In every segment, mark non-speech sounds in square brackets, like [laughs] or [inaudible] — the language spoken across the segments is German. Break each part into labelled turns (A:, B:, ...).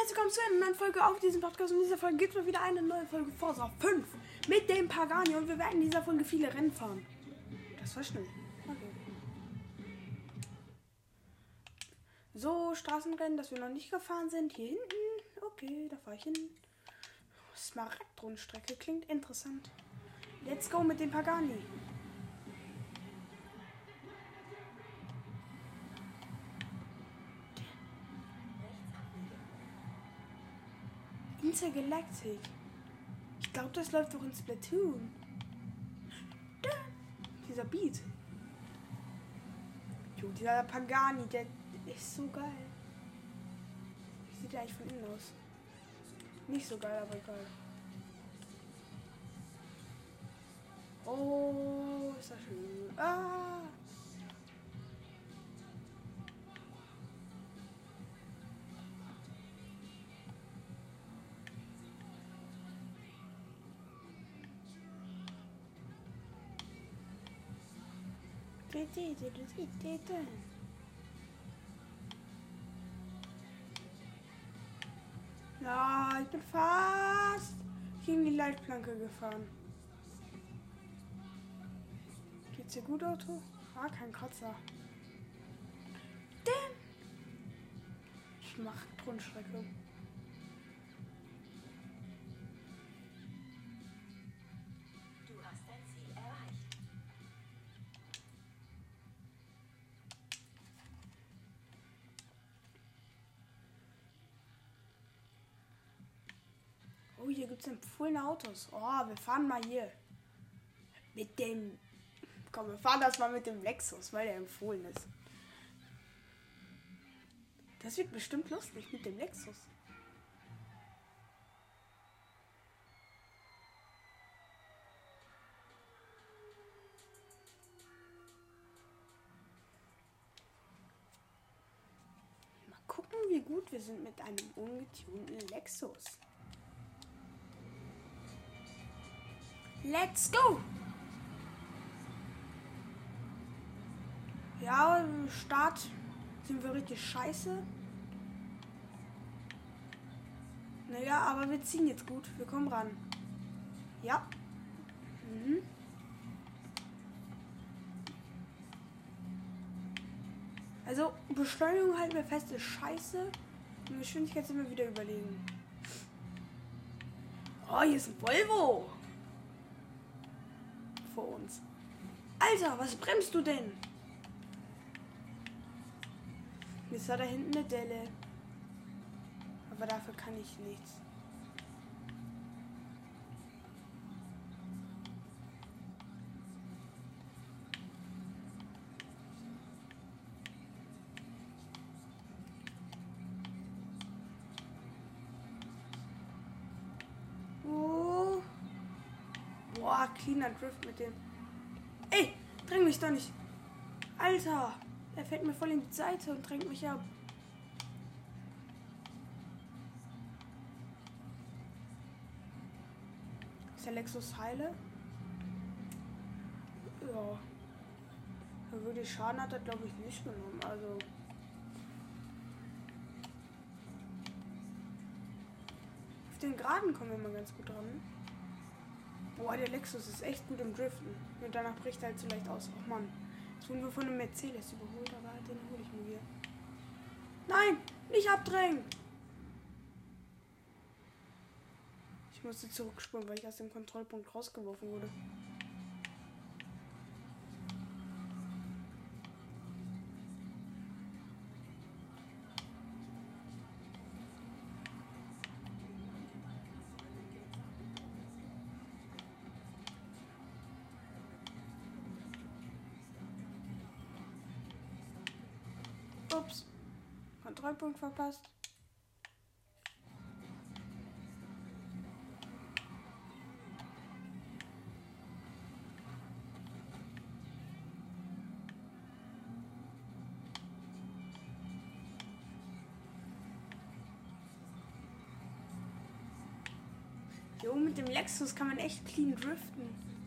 A: herzlich willkommen zu einer neuen Folge auf diesem Podcast. Und in dieser Folge gibt es mal wieder eine neue Folge Forza 5 mit dem Pagani. Und wir werden in dieser Folge viele Rennen fahren. Das war schnell. Okay. So, Straßenrennen, das wir noch nicht gefahren sind. Hier hinten. Okay, da fahre ich hin. Smaragd-Rundstrecke klingt interessant. Let's go mit dem Pagani. Intergalactic. Ich glaube, das läuft doch in Splatoon. Da. Dieser Beat. Jo, dieser Pagani, der ist so geil. Wie sieht der eigentlich von innen aus? Nicht so geil, aber egal. Oh, ist das schön. Ah! Ja, ich bin fast gegen die Leitplanke gefahren. Geht's dir gut, Auto? Ah, kein Kratzer. Denn ich mach Grundstrecke. Hier gibt's empfohlene Autos. Oh, wir fahren mal hier. Mit dem. Komm, wir fahren das mal mit dem Lexus, weil der empfohlen ist. Das wird bestimmt lustig mit dem Lexus. Mal gucken, wie gut wir sind mit einem ungetunten Lexus. Let's go! Ja, im Start sind wir richtig scheiße. Naja, aber wir ziehen jetzt gut. Wir kommen ran. Ja. Mhm. Also, Beschleunigung halten wir fest, ist scheiße. Und Geschwindigkeit sind wir wieder überlegen. Oh, hier ist ein Volvo vor uns. Alter, was bremst du denn? Jetzt war da hinten eine Delle. Aber dafür kann ich nichts. Boah, cleaner Drift mit dem. Ey, dräng mich doch nicht. Alter, er fällt mir voll in die Seite und drängt mich ab. Ist der Lexus heile? Ja. Aber wirklich Schaden hat er, glaube ich, nicht genommen. Also. Auf den Geraden kommen wir mal ganz gut dran. Boah, der Lexus ist echt gut im Driften. Und danach bricht er halt so leicht aus. Oh Mann. Jetzt wurden wir von einem Mercedes überholt, aber den hole ich mir wieder. Nein! Nicht abdrängen! Ich musste zurückspulen, weil ich aus dem Kontrollpunkt rausgeworfen wurde. Kontrollpunkt verpasst. Jo, mit dem Lexus kann man echt clean driften.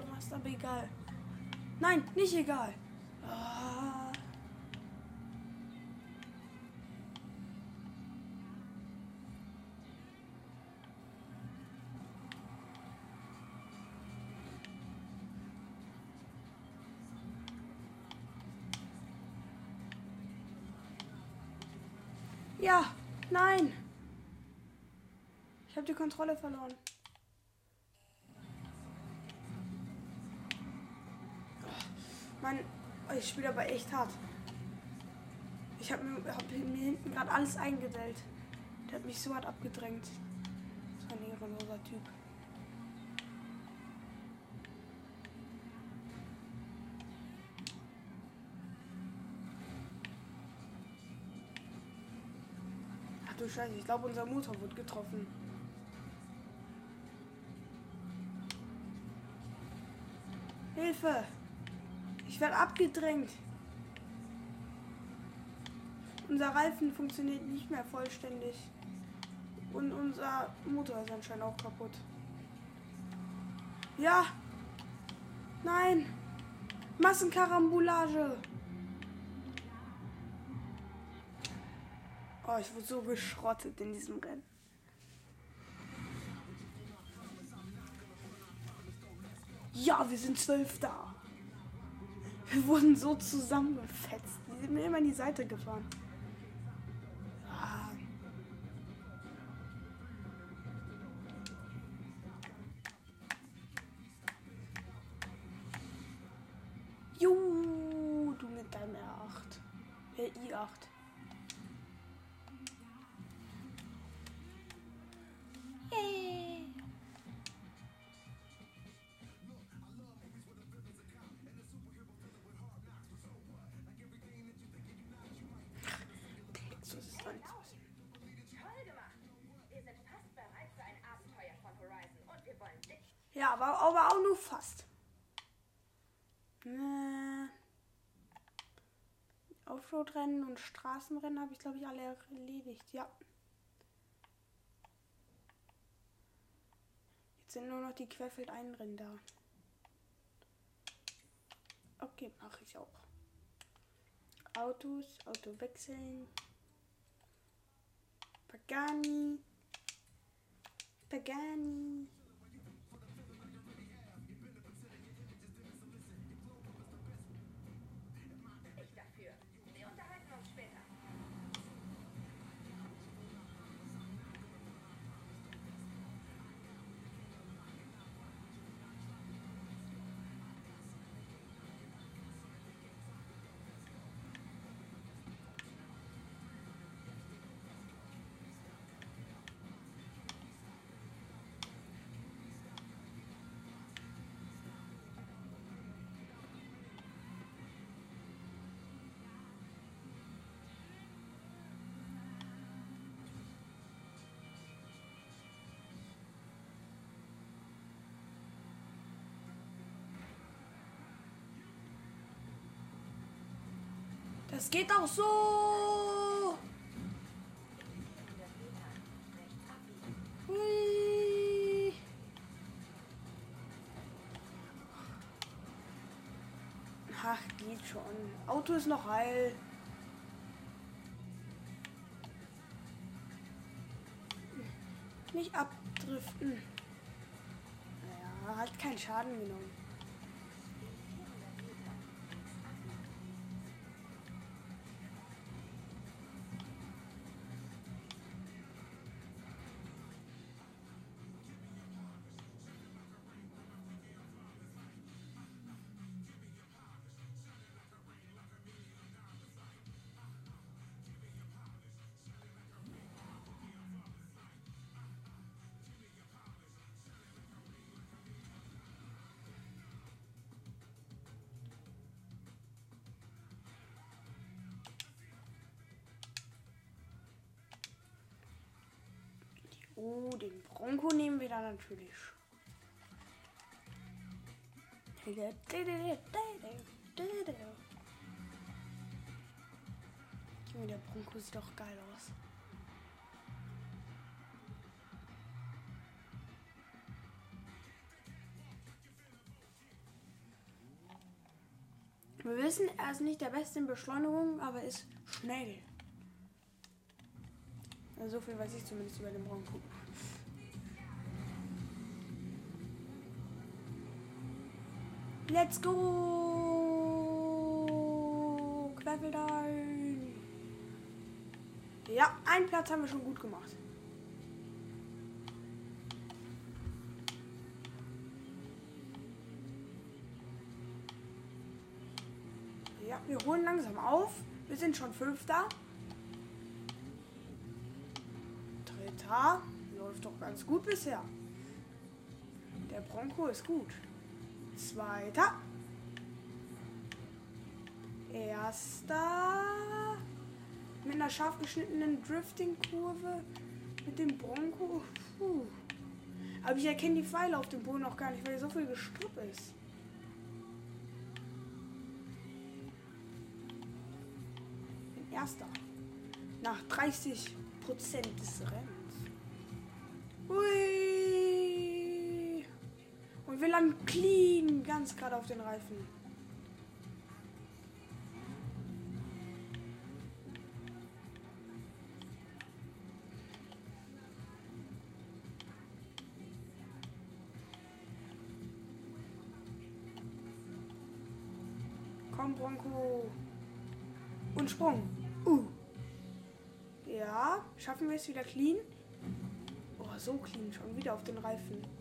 A: Gegen die Wand gerast, aber egal. Nein, nicht egal. Ah. Ja, nein. Ich habe die Kontrolle verloren. Ich spiele aber echt hart. Ich habe mir, hab mir hinten gerade alles eingedellt. Der hat mich so hart abgedrängt. So ein ehrenloser Typ. Ach du Scheiße, ich glaube unser Motor wird getroffen. Hilfe! Ich werde abgedrängt. Unser Reifen funktioniert nicht mehr vollständig. Und unser Motor ist anscheinend auch kaputt. Ja. Nein. Massenkarambolage. Oh, ich wurde so geschrottet in diesem Rennen. Ja, wir sind Zwölfter. Wir wurden so zusammengefetzt. Die sind mir immer in die Seite gefahren. Offroad-Rennen und Straßenrennen habe ich, glaube ich, alle erledigt. Ja. Jetzt sind nur noch die Querfeldeinrennen da. Okay, mache ich auch. Autos, Auto wechseln. Pagani. Pagani. Das geht auch so. Ach, geht schon. Auto ist noch heil. Nicht abdriften. Naja, hat keinen Schaden genommen. Oh, den Bronco nehmen wir da natürlich. Der Bronco sieht doch geil aus. Wir wissen, er ist nicht der Beste in Beschleunigung, aber ist schnell. Also so viel weiß ich zumindest über den Bronco. Let's go! Querfeldein! Ja, einen Platz haben wir schon gut gemacht. Ja, wir holen langsam auf. Wir sind schon Fünfter. Dritter. Läuft doch ganz gut bisher. Der Bronco ist gut. Zweiter. Erster. Mit einer scharf geschnittenen Drifting-Kurve. Mit dem Bronco. Puh. Aber ich erkenne die Pfeile auf dem Boden noch gar nicht, weil hier so viel Gestrüpp ist. Bin Erster. Nach 30 Prozent des Rennens. Hui. Wir landen clean ganz gerade auf den Reifen. Komm, Bronco. Und Sprung. Uh. Ja, schaffen wir es wieder clean? Oh, so clean, schon wieder auf den Reifen.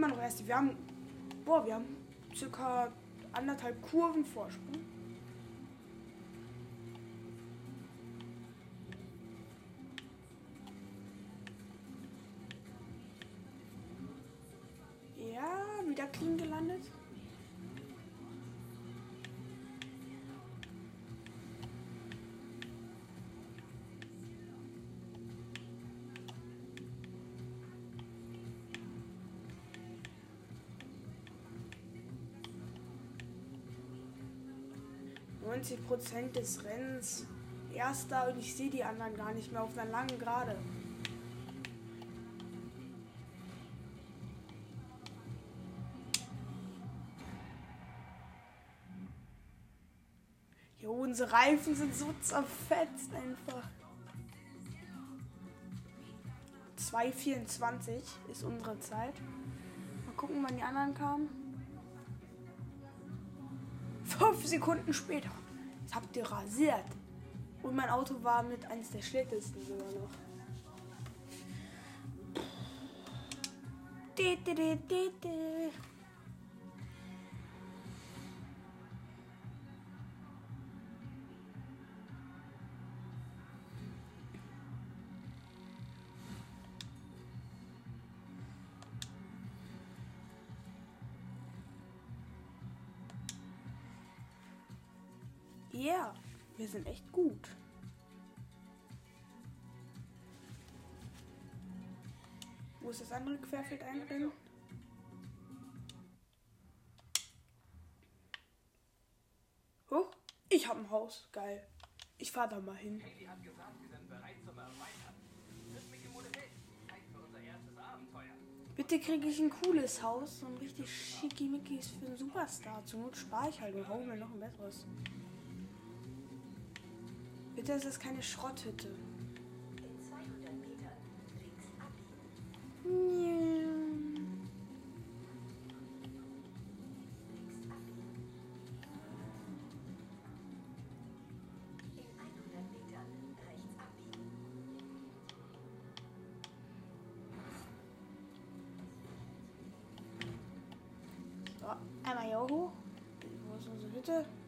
A: Immer noch erst. Wir haben. Boah, wir haben circa anderthalb Kurven Vorsprung. 90 Prozent des Rennens Erster und ich sehe die anderen gar nicht mehr auf einer langen Gerade. Jo, unsere Reifen sind so zerfetzt einfach. 2,24 ist unsere Zeit. Mal gucken, wann die anderen kamen. Fünf Sekunden später. Das habt ihr rasiert. Und mein Auto war mit eines der schlechtesten sogar noch. Di, di, di, yeah, wir sind echt gut. Wo ist das andere Querfeld einbringen? Oh, ich hab ein Haus. Geil. Ich fahr da mal hin.
B: Haley hat gesagt, wir sind bereit zum Erweitern. Triff mich im Modell. Zeit für unser erstes Abenteuer.
A: Bitte kriege ich ein cooles Haus, so ein richtig schickimickis für einen Superstar. Zur Not spare ich halt und hole mir noch ein besseres. Bitte ist es keine Schrotthütte.
C: In 200 Metern links abbiegen.
A: Ja.
C: Links abbiegen. In 100 Metern rechts abbiegen.
A: So, einmal hier hoch. Wo ist unsere Hütte?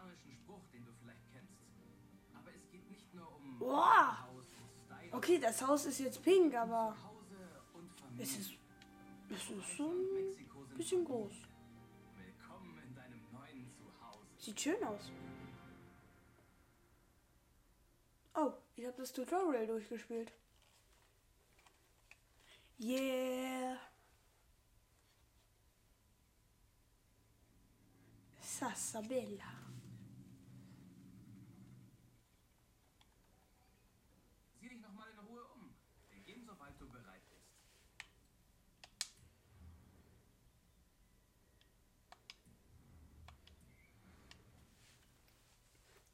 B: Spanischen Spruch, den du vielleicht kennst. Aber es geht nicht nur um
A: Boah. Okay, das Haus ist jetzt pink, aber es ist, es ist so ein bisschen groß.
B: Willkommen in deinem neuen Zuhause.
A: Sieht schön aus. Oh, ich habe das Tutorial durchgespielt. Yeah. Sassabella.
B: Sieh dich noch mal in Ruhe um. Wir gehen, sobald du bereit bist.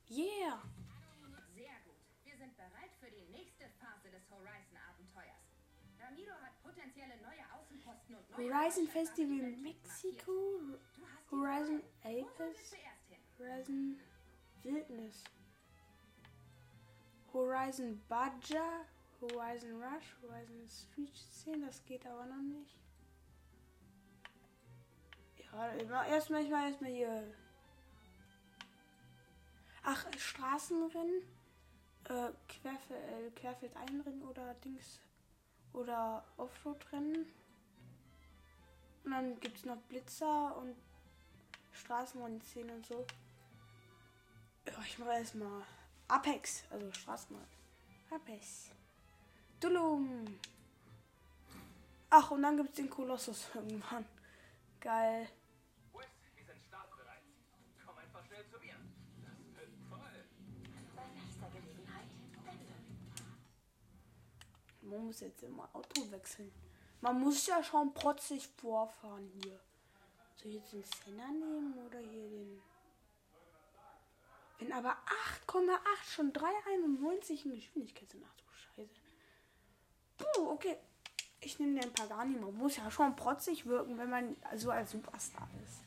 A: Yeah!
C: Sehr gut. Wir sind bereit für die nächste Phase des Horizon-Abenteuers. Ramiro hat potenzielle neue Außenposten und neue
A: Horizon Festival Mexiko, Horizon Apes,
C: hin?
A: Horizon Wildnis, Horizon Badger, Horizon Rush, Horizon Street 10, das geht aber noch nicht. Ja, immer- erstmal, ich mal erstmal hier. Ach, Straßenrennen, äh, Querfeld, äh, Querfeldeinrennen oder Dings, oder Offroad-Rennen. Und dann gibt es noch Blitzer und Straßenrennen 10 und so. Ja, ich mache erstmal Apex, also Straßenrennen. Apex. Dullum. Ach, und dann gibt es den Kolossus [laughs] irgendwann. Geil. Man muss jetzt immer Auto wechseln. Man muss ja schon protzig vorfahren hier. Soll ich jetzt den Senna nehmen oder hier den. Wenn aber 8,8 schon 3,91 in Geschwindigkeit sind. Ach du Scheiße. Puh, okay. Ich nehme den Pagani. Man muss ja schon protzig wirken, wenn man so als Superstar ist.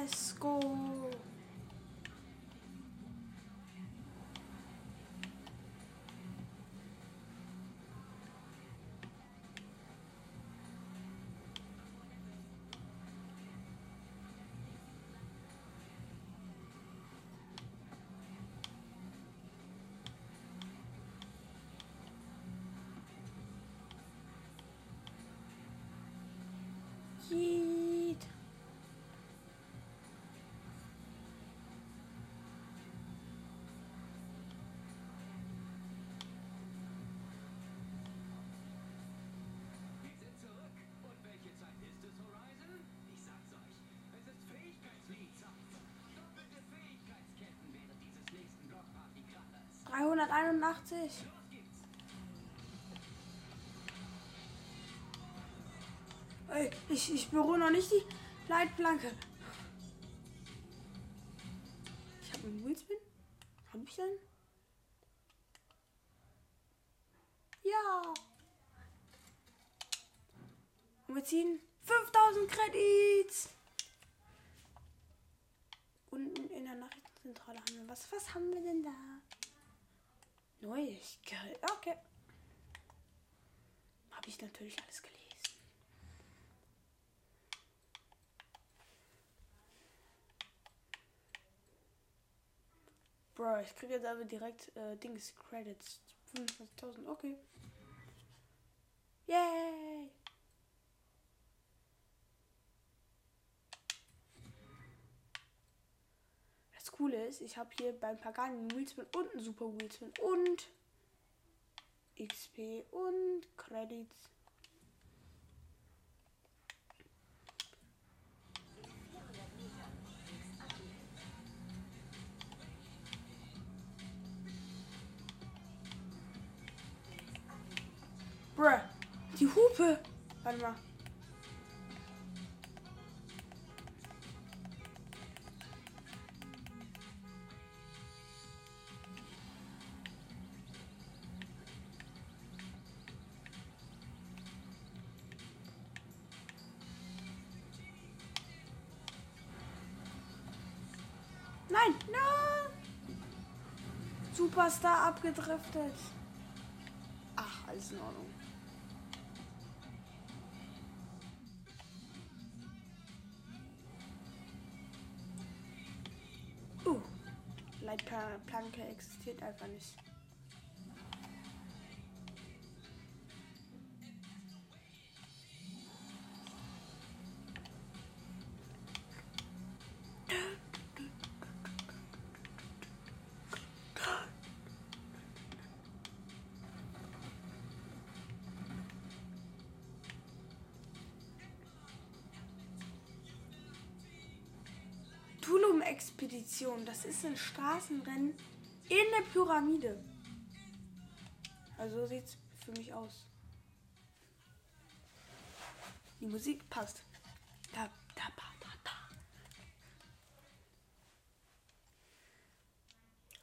A: Let's go. Yeet.
B: 181. Ich,
A: ich berühre noch nicht die Leitplanke. Ich habe einen Wheelspin. Habe ich einen? Ja. Und wir ziehen 5000 Credits. Unten in der Nachrichtenzentrale haben wir was. Was haben wir denn da? Neuigkeit. Okay. Habe ich natürlich alles gelesen. Bro, ich kriege jetzt aber direkt äh, Dings Credits. 25.000, okay. Yay! Coole ist, ich habe hier beim Pagani einen Wheelspin und einen Super Wheelspin und XP und Credits. Bruh, die Hupe. Warte mal. Superstar abgedriftet. Ach, alles in Ordnung. Uh, Leitplanke existiert einfach nicht. Sturmexpedition. Das ist ein Straßenrennen in der Pyramide. Also so sieht's für mich aus. Die Musik passt. Da, da, da, da, da.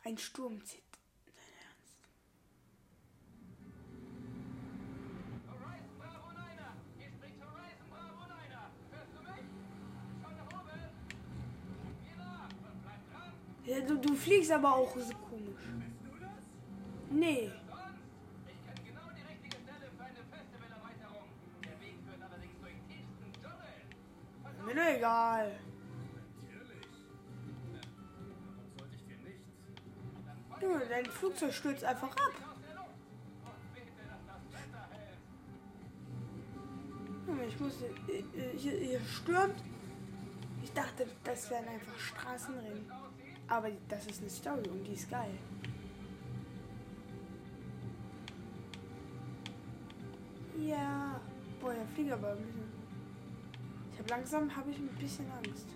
A: Ein Sturm zieht. Ja, du, du fliegst aber auch so komisch.
B: Du?
A: Nee. Mir egal. Junge, dein Flugzeug stürzt einfach ab. ich muss. äh, äh, Hier, hier stürmt. Ich dachte, das wären einfach Straßenrennen. Aber das ist eine Story und die ist geil. Ja. Boah, der Flieger aber ein bisschen. Ich habe langsam habe ich ein bisschen Angst.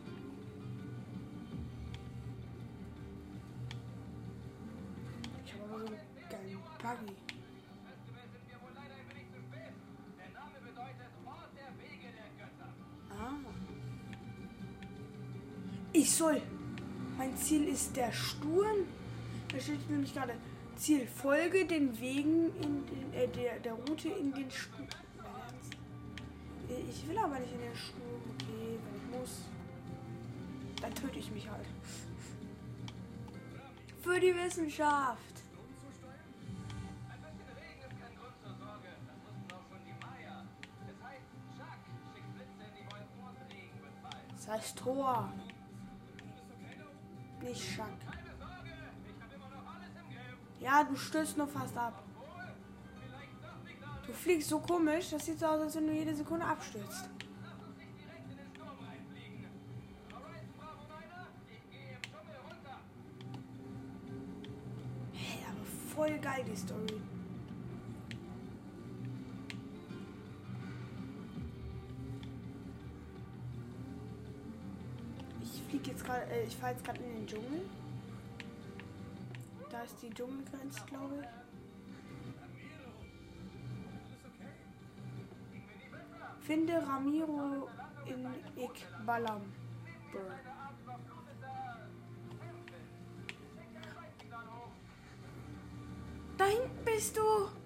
A: Ich habe aber so einen geilen Buggy. Ah. Ich soll. Ziel ist der Sturm. Da steht nämlich gerade Ziel folge den Wegen in den, äh, der, der Route in den Sturm. Äh, Ich will aber nicht in den Sturm. Okay, wenn ich muss, dann töte ich mich halt. Für die Wissenschaft.
B: Das heißt, Chuck im Griff.
A: Ja, du stößt nur fast ab.
B: Nicht.
A: Du fliegst so komisch, das sieht so aus, als wenn du jede Sekunde abstürzt.
B: Nicht.
A: Hey, aber voll geil die Story. Äh, ich fahre jetzt gerade in den Dschungel. Da ist die Dschungelgrenze, glaube ich. Finde Ramiro in Ikbalam. Da hinten bist du.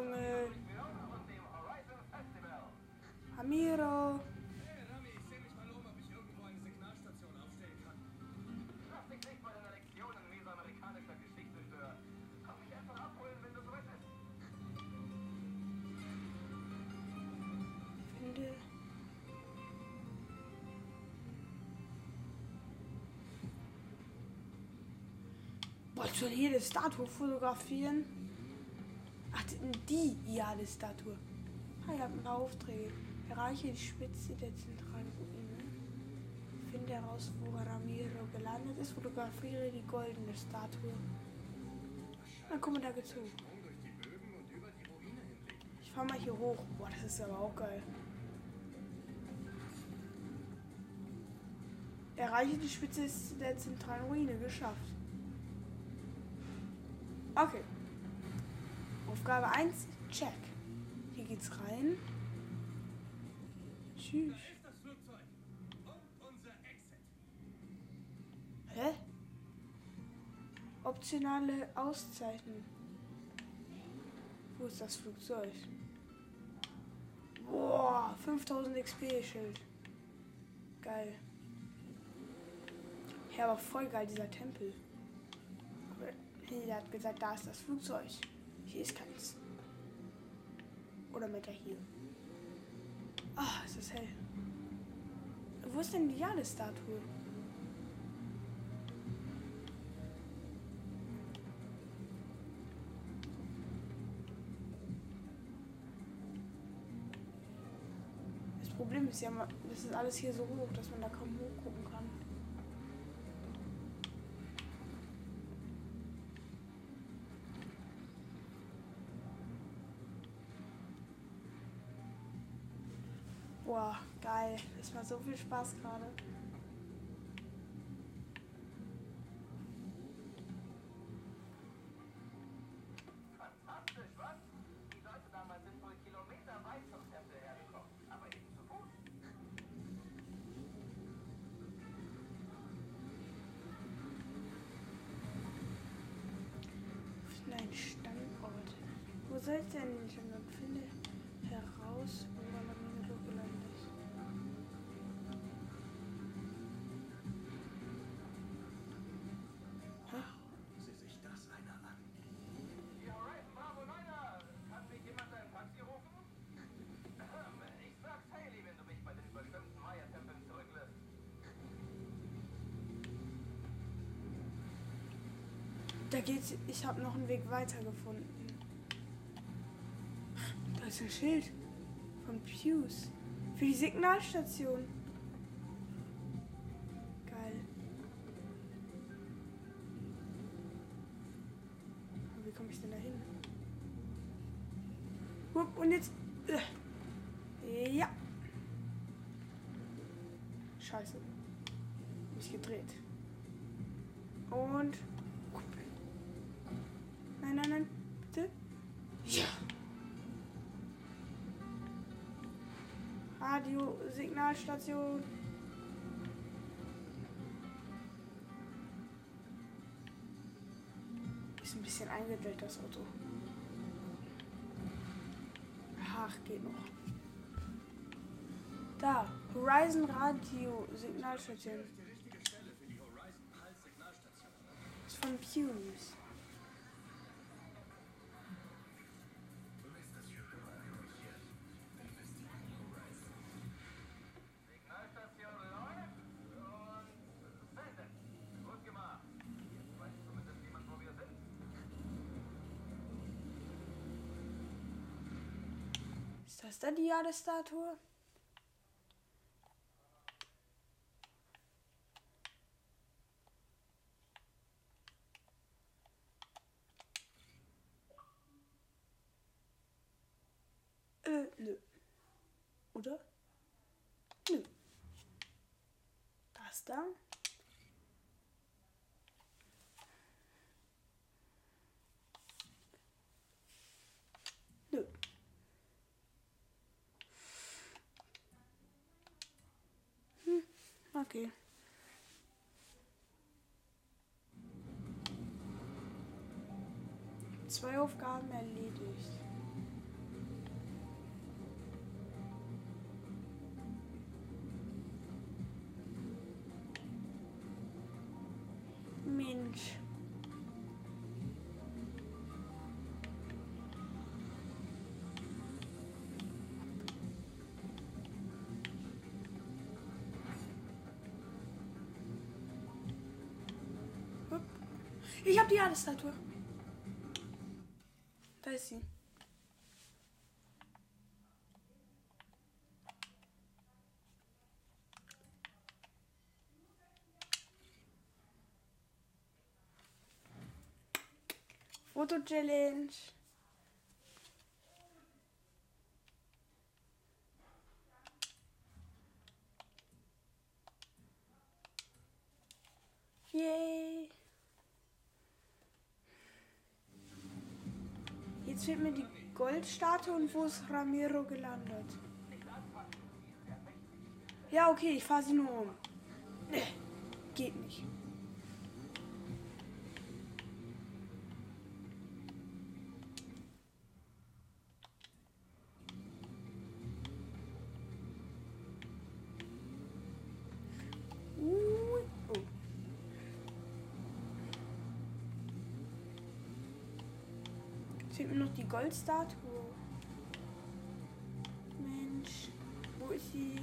B: Bist.
A: Finde. Wolltest du jede Statue fotografieren? Die, die ja, die Statue. Ah, ihr habt ein paar Aufträge. Erreiche die Spitze der zentralen Ruine. Finde heraus, wo Ramiro gelandet ist. Fotografiere die goldene Statue. Dann komm mal da geht's. Ich fahr mal hier hoch. Boah, das ist aber auch geil. Erreiche die Spitze der zentralen Ruine. Geschafft. Okay. Aufgabe 1, check. Hier geht's rein. Tschüss. Hä? Optionale Auszeichnung. Wo ist das Flugzeug? Boah, 5000 XP-Schild. Geil. Ja, aber voll geil, dieser Tempel. Der hat gesagt, da ist das Flugzeug. Hier ist keins. Oder mit der hier. Ah, es ist hell. Wo ist denn die Jade-Statue? Das Problem ist ja, das ist alles hier so hoch, dass man da kaum hochgucken kann.
D: Aber eben zu Fuß.
A: Nein, Standort. Wo soll es denn den Standort finden? Da geht's. Ich habe noch einen Weg weiter gefunden. Da ist ein Schild von Pews. Für die Signalstation. Signalstation. Ist ein bisschen eingedellt, das Auto. Ach, geht noch. Da, Horizon Radio, Signalstation.
B: Richtige Stelle für
A: Ist das da die Jahresstatue? Äh, nö. Oder? Nö. Das da? Nö. Hm, okay. Zwei Aufgaben erledigt. Ich habe die Jahresstatue. Da ist sie. Foto-Challenge. Yay. Jetzt fehlt mir die Goldstatue und wo ist Ramiro gelandet? Ja, okay, ich fahre sie nur um. Nee, geht nicht. Goldstatue. Mensch, wo ist sie?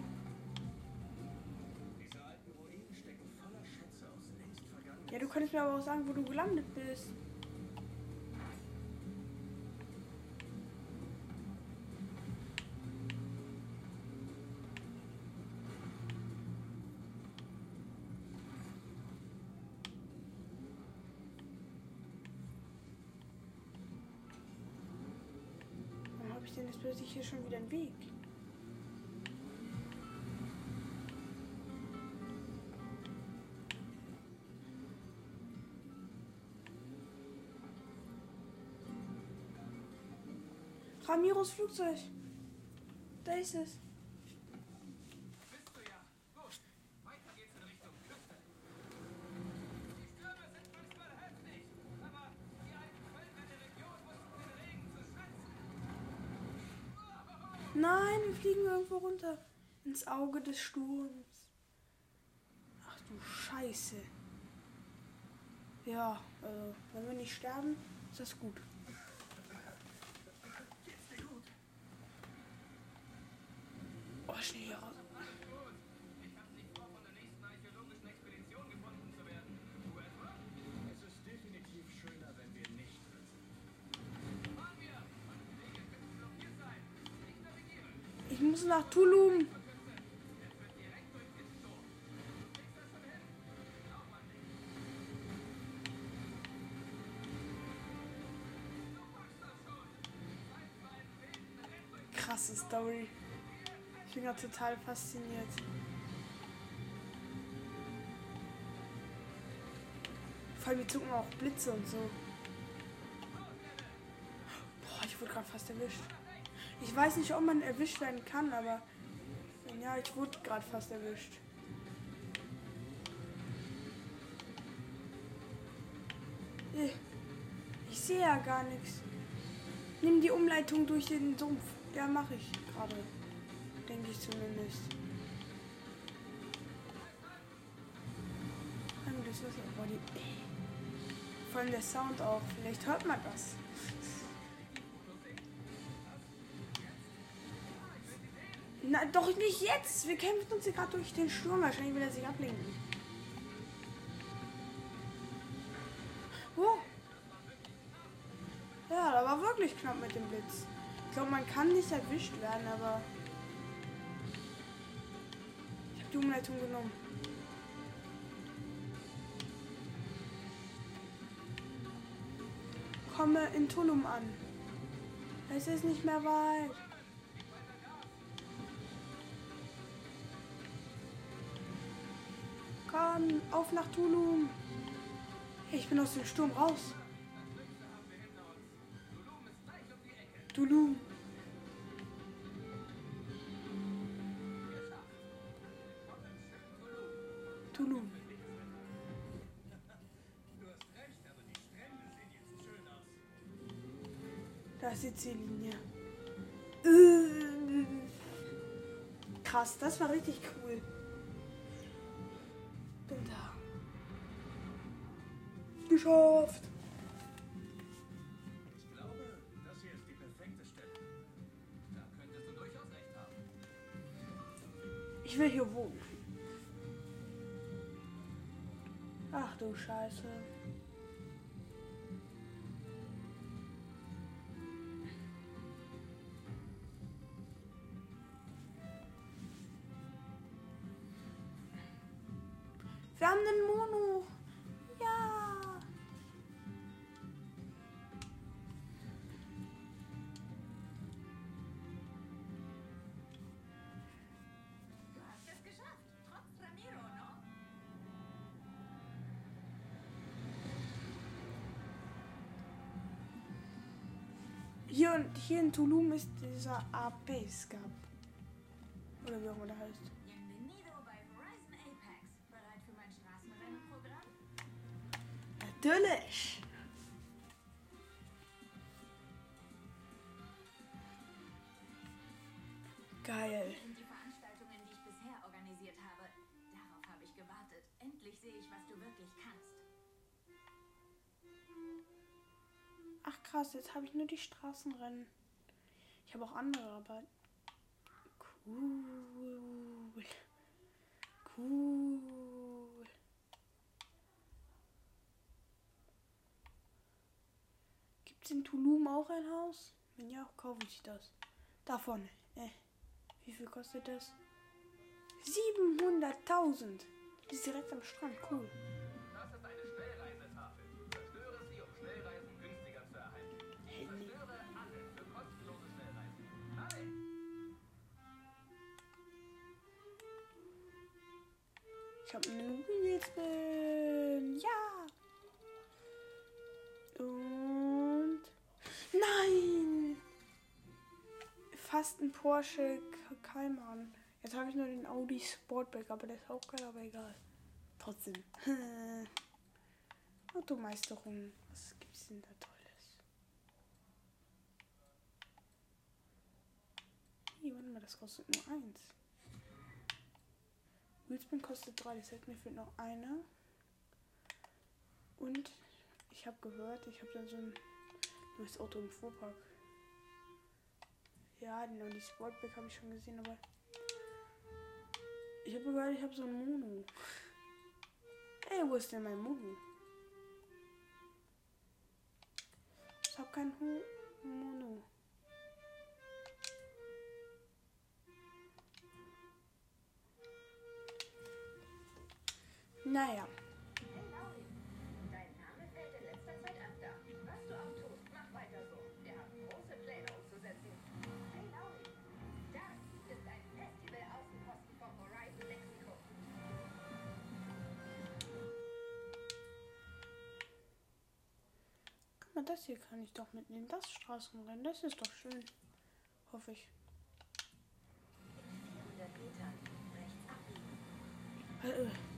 A: Ja, du könntest mir aber auch sagen, wo du gelandet bist. denn jetzt plötzlich hier schon wieder ein Weg? Ramiros Flugzeug. Da ist es. Runter. Ins Auge des Sturms. Ach du Scheiße. Ja, also, wenn wir nicht sterben, ist das gut.
B: Wilden Ritt durch
A: Krasse Story. Ich bin gerade total fasziniert. Vor allem, die zucken auch Blitze und so. Boah, ich wurde gerade fast erwischt. Ich weiß nicht, ob man erwischt werden kann, aber ja, ich wurde gerade fast erwischt. Ich sehe ja gar nichts. Nimm die Umleitung durch den Sumpf. Ja, mache ich gerade. Denke ich zumindest. Das Wasser. Vor allem der Sound auch. Vielleicht hört man das. Na, doch nicht jetzt. Wir kämpfen uns hier gerade durch den Sturm. Wahrscheinlich will er sich ablenken. Oh. Ja, da war wirklich knapp mit dem Blitz. Ich glaube, man kann nicht erwischt werden, aber. Ich habe die Umleitung genommen. Komme in Tulum an. Es ist nicht mehr weit. Komm, auf nach Tulum. Ich bin aus dem Sturm raus. Tulum. Tulum. Da ist die Ziellinie. Äh. Krass, das war richtig cool. Geschafft.
E: Ich glaube, das hier ist die perfekte Stelle.
B: Da könntest du durchaus recht haben.
A: Ich will hier wohnen. Ach du Scheiße. Und hier in Tulum ist dieser AP-Scap. Oder wie auch immer der heißt.
C: Bienvenido
A: krass, jetzt habe ich nur die Straßenrennen. Ich habe auch andere, aber cool. Cool. Gibt es in Tulum auch ein Haus? Wenn ja, kaufe ich das. Davon. Äh. Wie viel kostet das? 700.000. Die ist direkt am Strand. Cool. Ich habe einen Wheelspin. Ja. Und. Nein! fast ein Porsche Cayman. Jetzt habe ich nur den Audi Sportback, aber der ist auch geil, aber egal. Trotzdem. [laughs] Automeisterung. Was gibt's denn da Tolles? Hier, warte mal, das kostet nur eins. Wheelspin kostet drei, das heißt, mir fehlt noch einer. Und ich habe gehört, ich habe dann so ein neues Auto im Fuhrpark. Ja, den Audi Sportback habe ich schon gesehen, aber ich habe gehört, ich habe so ein Mono. Ey, wo ist denn mein Mono? Ich habe kein Mono. Mal, das hier kann ich doch mitnehmen. Das Straßenrennen, das ist doch schön. Hoffe ich.
C: 400 Metern rechts abbiegen.
A: Äh,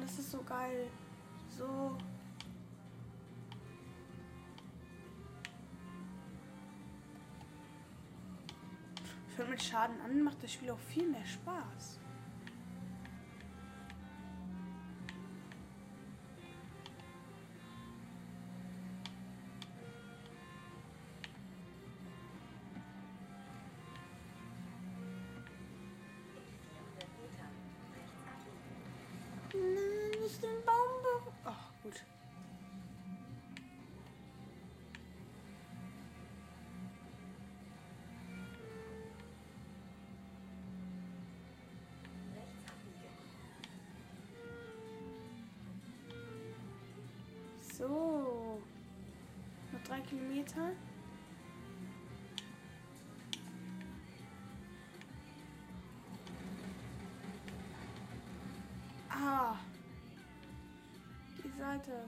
A: das ist so geil. So. Fängt mit Schaden an, macht das Spiel auch viel mehr Spaß. So. Noch drei Kilometer. Ah. Die Seite.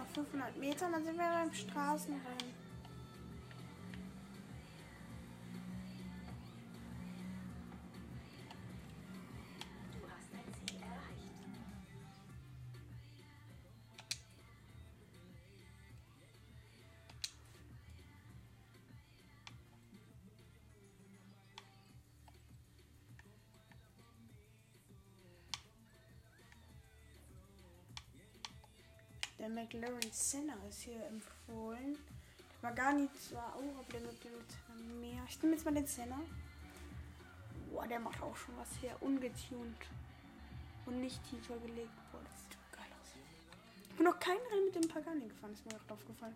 A: Noch 500 Meter, dann sind wir beim Straßenrennen. McLaren Senna ist hier empfohlen. Der Magani zwar auch, aber der Senna mehr. Ich nehme jetzt mal den Senna. Boah, der macht auch schon was her. Ungetuned. Und nicht tiefer gelegt. Boah, das sieht geil aus. Ich bin noch kein Rennen mit dem Pagani gefahren, ist mir gerade aufgefallen.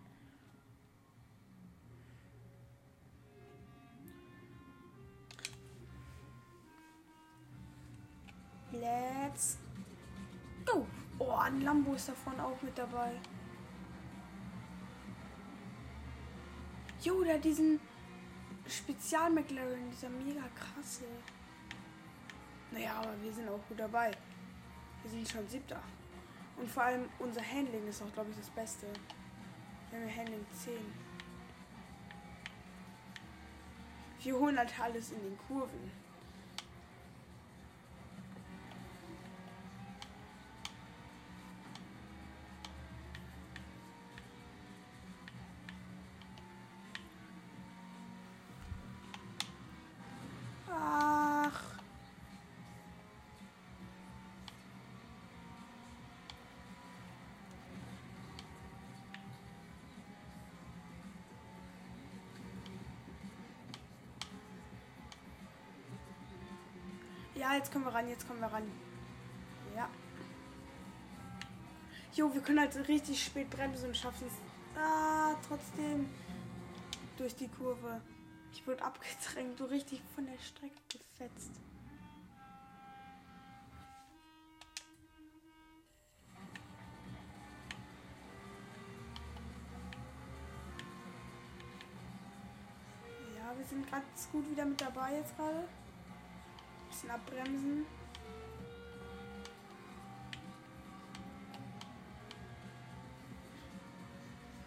A: Lambo ist davon auch mit dabei. Jo, der hat diesen Spezial-McLaren, dieser mega krasse. Naja, aber wir sind auch gut dabei. Wir sind schon siebter. Und vor allem unser Handling ist auch, glaube ich, das Beste. Wir haben ja Handling 10. Wir holen halt alles in den Kurven. Ja, jetzt kommen wir ran, jetzt kommen wir ran. Ja. Jo, wir können halt richtig spät bremsen und schaffen es. Ah, trotzdem. Durch die Kurve. Ich wurde abgedrängt, so richtig von der Strecke gefetzt. Ja, wir sind ganz gut wieder mit dabei jetzt gerade. Bisschen abbremsen.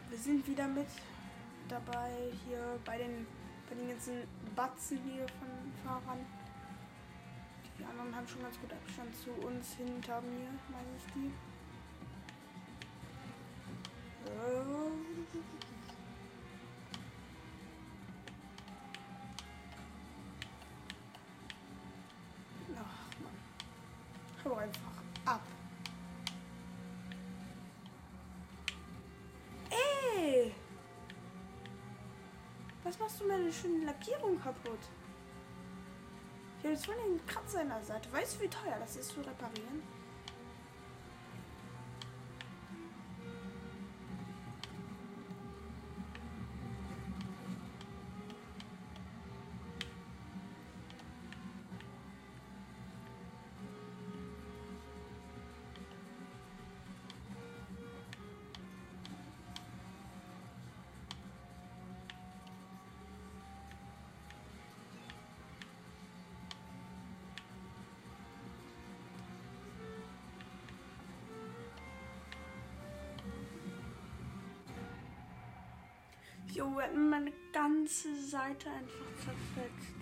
A: Wir sind wieder mit dabei hier bei den bei den ganzen Batzen hier von Fahrern. Die anderen haben schon ganz gut Abstand zu uns hinter mir, meine ich die. Äh. Was machst du meine schöne Lackierung kaputt? Ich habe jetzt voll den Kratzer in der Seite. Weißt du, wie teuer das ist zu reparieren? Hatten meine ganze Seite einfach zerfetzt.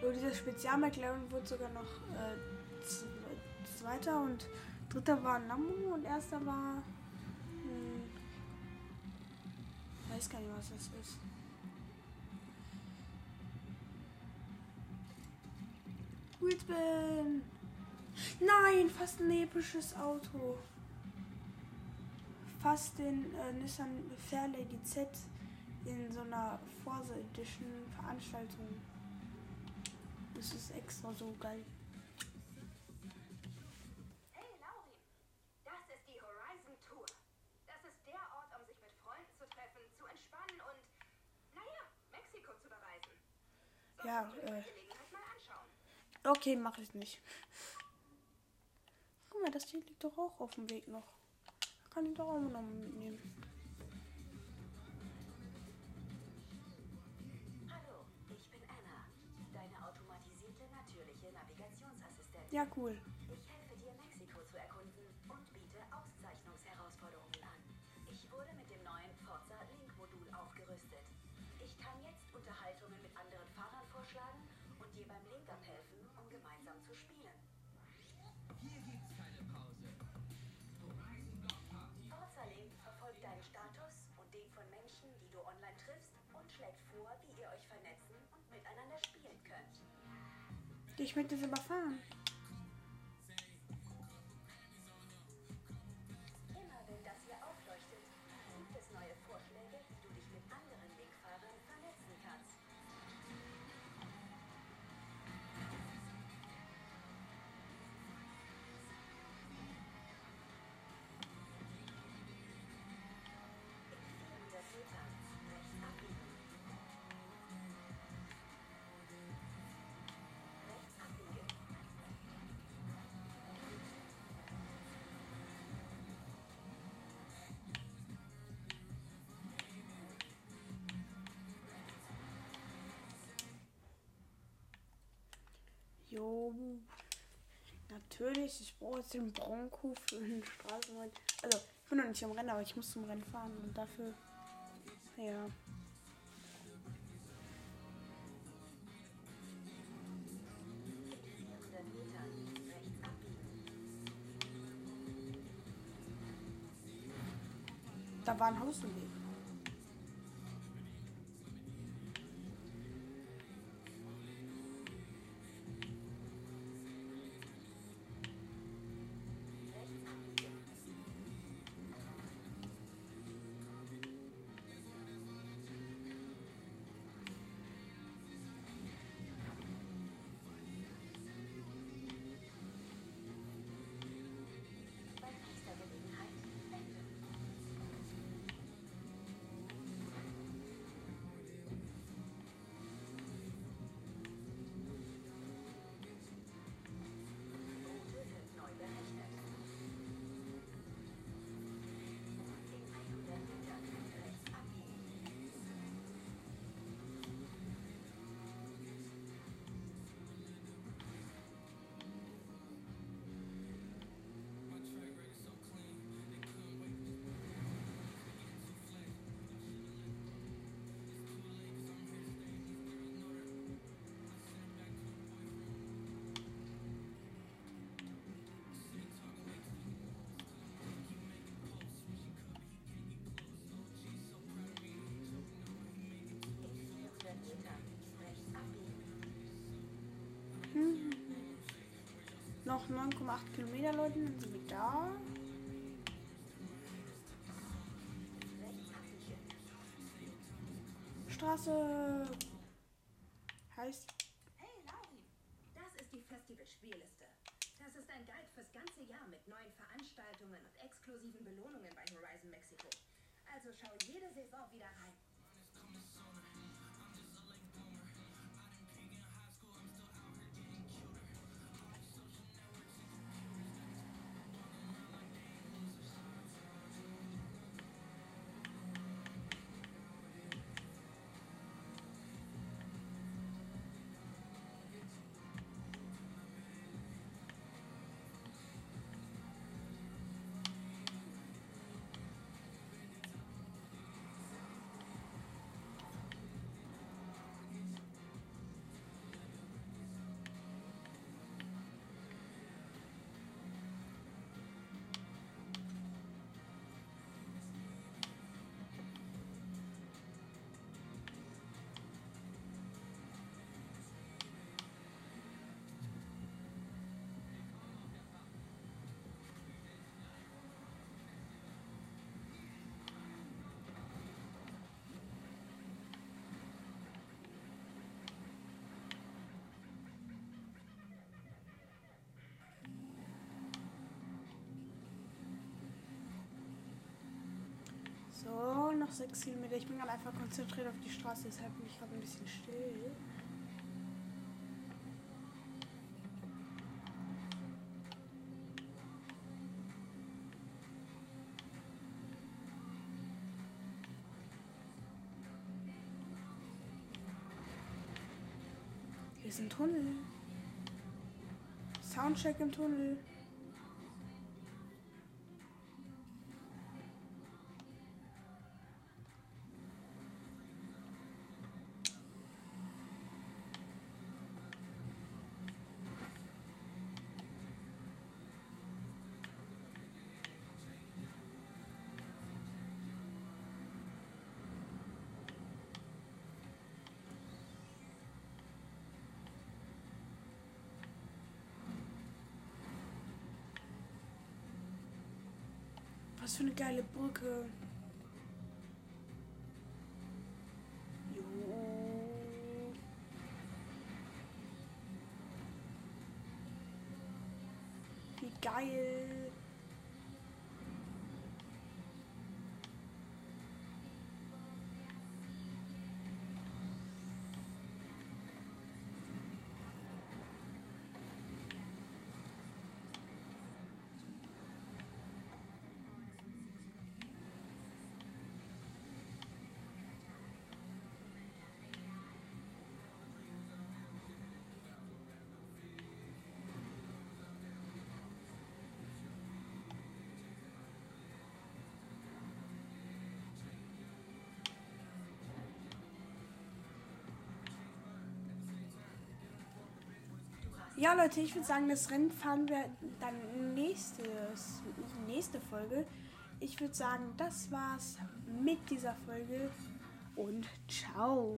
A: So, dieser Spezial-McLaren wurde sogar noch äh, zweiter und dritter war Lambo und erster war. Hm, weiß gar nicht, was das ist. Wheelspin! Nein, fast ein episches Auto. Fast den äh, Nissan Fairlady Z in so einer Forza Edition Veranstaltung. Das ist extra so geil.
C: Hey Laurin, das ist die Horizon Tour. Das ist der Ort, um sich mit Freunden zu treffen, zu entspannen und, naja, Mexiko zu bereisen. Solltest
A: Ja,
C: du dir bei
A: äh.
C: Gelegenheit mal anschauen.
A: Okay, mache ich nicht. Guck mal, das hier liegt doch auch auf dem Weg noch. Kann ich doch auch noch mitnehmen.
C: Hallo, ich bin Anna, deine automatisierte natürliche Navigationsassistentin.
A: Ja, cool.
C: Ich helfe dir, Mexiko zu erkunden und biete Auszeichnungsherausforderungen an. Ich wurde mit dem neuen Forza Link-Modul aufgerüstet. Ich kann jetzt Unterhaltungen mit anderen Fahrern vorschlagen und dir beim Link-Up helfen, um gemeinsam zu spielen.
B: Hier gibt's keine Pause. Horizon Block Party.
C: Link verfolgt deinen Status und den von Menschen, die du online triffst und schlägt vor, wie ihr euch vernetzen und miteinander spielen könnt.
A: Ich möchte das überfahren. Jo. Natürlich, ich brauche jetzt den Bronco für den Straßenrennen. Also, ich bin noch nicht am Rennen, aber ich muss zum Rennen fahren und dafür. Ja.
C: In 400 Metern rechts abbiegen.
A: Da war ein Haus im Weg. Noch 9,8 Kilometer, Leute, dann sind wir da. Straße noch 6 Kilometer. Ich bin gerade einfach konzentriert auf die Straße, deshalb bin ich gerade ein bisschen still. Hier ist ein Tunnel. Soundcheck im Tunnel. Was für eine geile Brücke. Ja, Leute, ich würde sagen, das Rennen fahren wir dann nächstes, nächste Folge. Ich würde sagen, das war's mit dieser Folge und ciao.